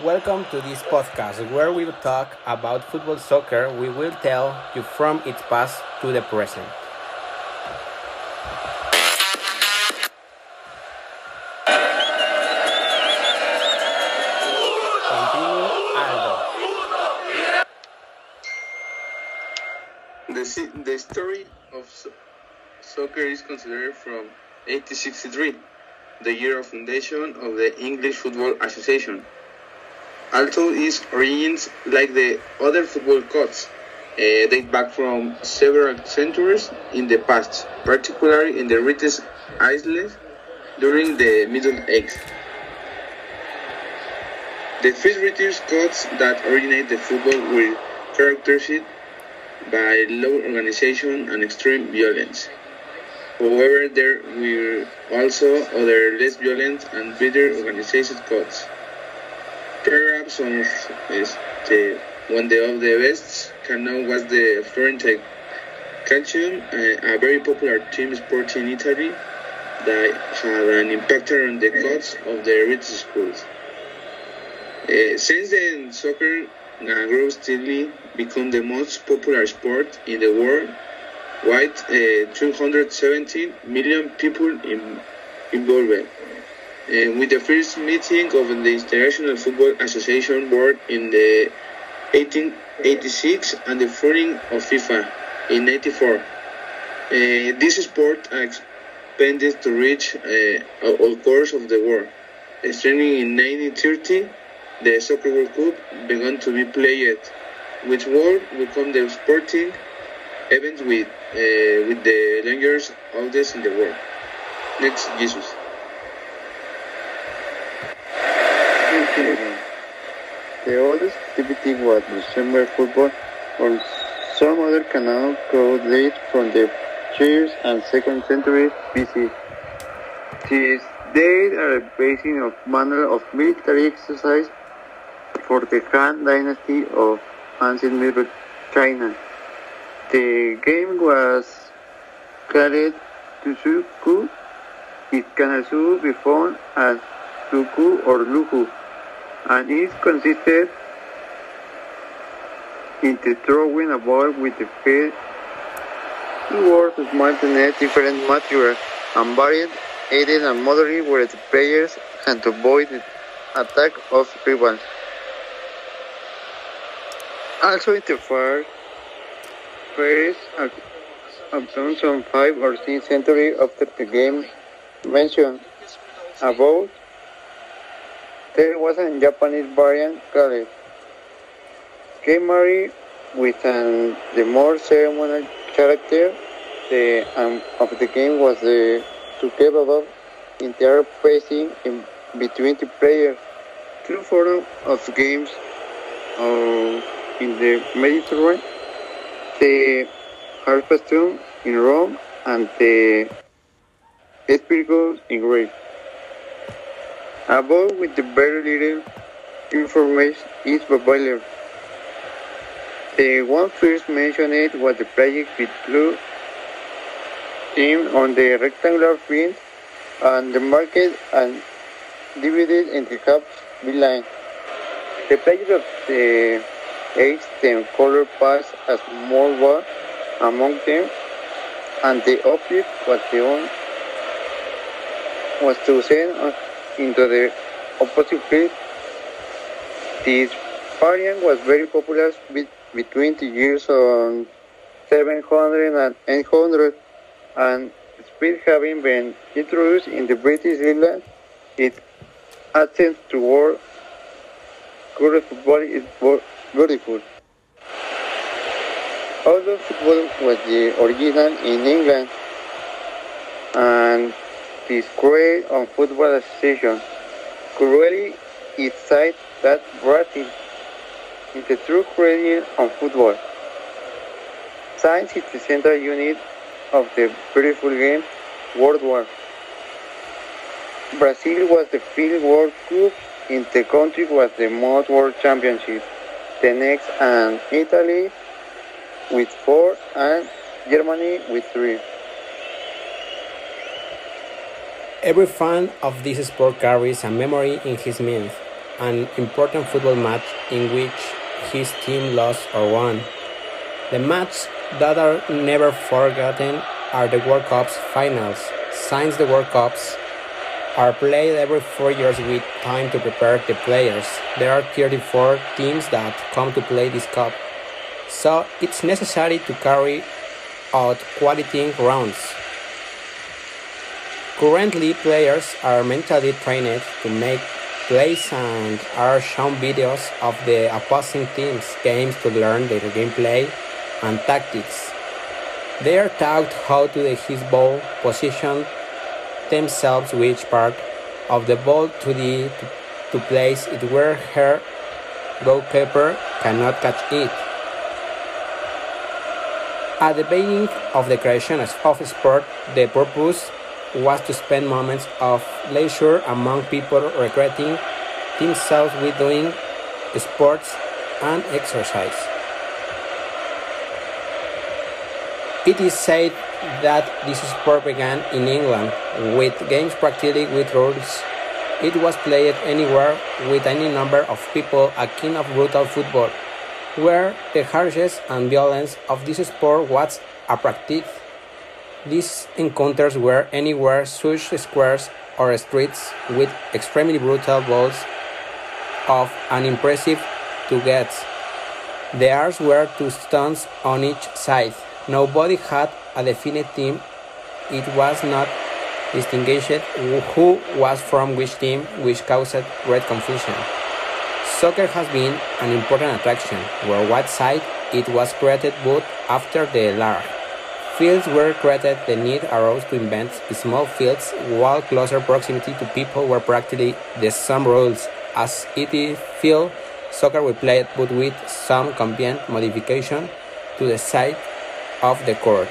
Welcome to this podcast where we will talk about football soccer. We will tell you from its past to the present. The, the story of so- soccer is considered from 1863, the year of foundation of the English Football Association. Although its origins, like the other football codes, uh, date back from several centuries in the past, particularly in the British Isles during the Middle Ages. The first British codes that originate the football were characterized by low organization and extreme violence. However, there were also other less violent and better organized codes. Perhaps one of is the one of the best can know was the Florentine Calcio, uh, a very popular team sport in Italy that had an impact on the codes of the rich schools. Uh, since then, soccer uh, grew steadily, become the most popular sport in the world. With uh, 270 million people in, involved. Uh, with the first meeting of the International Football Association Board in the 1886 and the founding of FIFA in 94. Uh, this sport expanded to reach uh, all course of the world. Starting in 1930, the Soccer World Cup began to be played, which would become the sporting event with uh, with the longest oldest in the world. Next, Jesus. Mm-hmm. The oldest activity was December football, or some other canal could date from the first and second centuries BC. These dates are a basis of manner of military exercise for the Han Dynasty of ancient Middle China. The game was carried called Tusuku. It can also be found as Suku or Luhu, and it consisted in the throwing a ball with the feet towards a small net different materials and varied aided and moderate where the players to avoid the attack of rivals. Also in the first, first of some five or six century after the game mentioned above, there was a Japanese variant called Kemari with an, the more ceremonial character. The um, of the game was the to above interfacing in between the players. Two forms of games uh, in the Mediterranean, the Harpastum in Rome and the Espiricus in Greece. Above with the very little information is available. The one first mentioned was the project with blue team on the rectangular field and the market and divided into half line. The players of the eight then color pass a small ball among them and the object was the one was to send into the opposite field. This variant was very popular between the years of 700 and 800 and speed having been introduced in the British Islands, its to toward current football is beautiful. Although football was the original in England and this great on football association, currently it cites that Brazil is the true credit on football. Science is the central unit of the beautiful game worldwide. Brazil was the fifth World Cup, in the country was the most World Championship. The next and Italy with four and Germany with three. Every fan of this sport carries a memory in his mind. an important football match in which his team lost or won. The matches that are never forgotten are the World Cups finals. Since the World Cups are played every four years with time to prepare the players, there are 34 teams that come to play this cup. So it's necessary to carry out qualifying rounds. Currently, players are mentally trained to make plays and are shown videos of the opposing team's games to learn their gameplay and tactics. They are taught how to hit ball, position themselves which part of the ball to the to place it where her goalkeeper cannot catch it. At the beginning of the creation of sport, the purpose was to spend moments of leisure among people recreating themselves with doing sports and exercise. It is said that this sport began in England with games practically with rules. It was played anywhere with any number of people akin of brutal football, where the harshness and violence of this sport was attractive. These encounters were anywhere such squares or streets with extremely brutal balls of an impressive two. The were two stones on each side. Nobody had a definite team. It was not distinguished who was from which team, which caused great confusion. Soccer has been an important attraction, where what side it was created both after the large fields were created, the need arose to invent small fields while closer proximity to people were practically the same rules as it is field soccer we played but with some convenient modification to the side of the court.